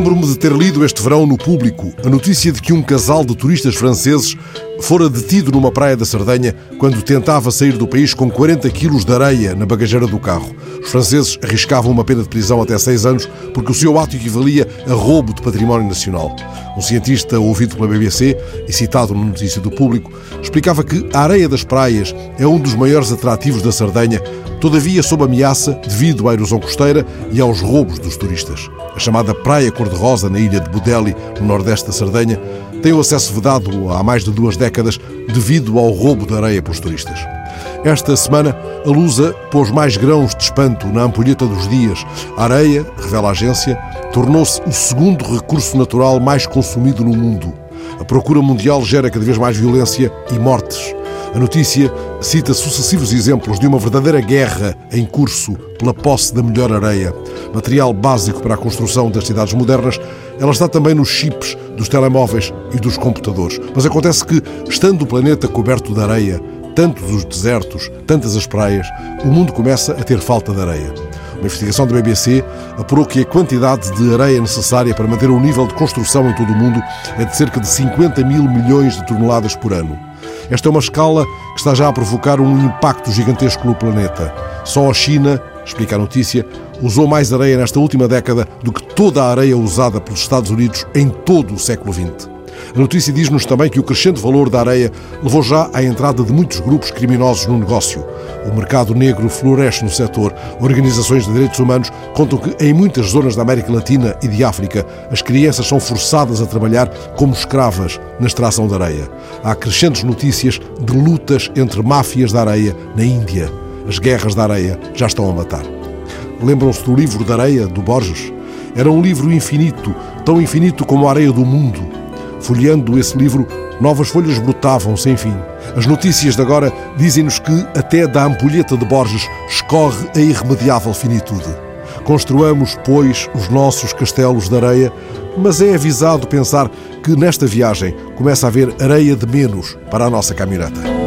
Lembro-me de ter lido este verão no público a notícia de que um casal de turistas franceses fora detido numa praia da Sardenha quando tentava sair do país com 40 quilos de areia na bagageira do carro. Os franceses arriscavam uma pena de prisão até seis anos porque o seu ato equivalia a roubo de património nacional. Um cientista ouvido pela BBC e citado na notícia do público explicava que a areia das praias é um dos maiores atrativos da Sardenha, todavia sob ameaça devido à erosão costeira e aos roubos dos turistas. A chamada Praia Cor-de-Rosa, na ilha de Budeli, no nordeste da Sardenha, tem o acesso vedado há mais de duas décadas devido ao roubo de areia pelos turistas. Esta semana, a Lusa pôs mais grãos de espanto na ampulheta dos dias. A areia, revela a agência, tornou-se o segundo recurso natural mais consumido no mundo. A procura mundial gera cada vez mais violência e mortes. A notícia cita sucessivos exemplos de uma verdadeira guerra em curso pela posse da melhor areia. Material básico para a construção das cidades modernas, ela está também nos chips dos telemóveis e dos computadores. Mas acontece que, estando o planeta coberto de areia, tantos os desertos, tantas as praias, o mundo começa a ter falta de areia. Uma investigação da BBC apurou que a quantidade de areia necessária para manter o nível de construção em todo o mundo é de cerca de 50 mil milhões de toneladas por ano. Esta é uma escala que está já a provocar um impacto gigantesco no planeta. Só a China, explica a notícia, usou mais areia nesta última década do que toda a areia usada pelos Estados Unidos em todo o século XX. A notícia diz-nos também que o crescente valor da areia levou já à entrada de muitos grupos criminosos no negócio. O mercado negro floresce no setor. Organizações de direitos humanos contam que em muitas zonas da América Latina e de África as crianças são forçadas a trabalhar como escravas na extração de areia. Há crescentes notícias de lutas entre máfias da areia na Índia. As guerras da areia já estão a matar. Lembram-se do livro da areia, do Borges? Era um livro infinito, tão infinito como a areia do mundo. Folheando esse livro, novas folhas brotavam sem fim. As notícias de agora dizem-nos que até da ampulheta de Borges escorre a irremediável finitude. Construamos, pois, os nossos castelos de areia, mas é avisado pensar que nesta viagem começa a haver areia de menos para a nossa caminhoneta.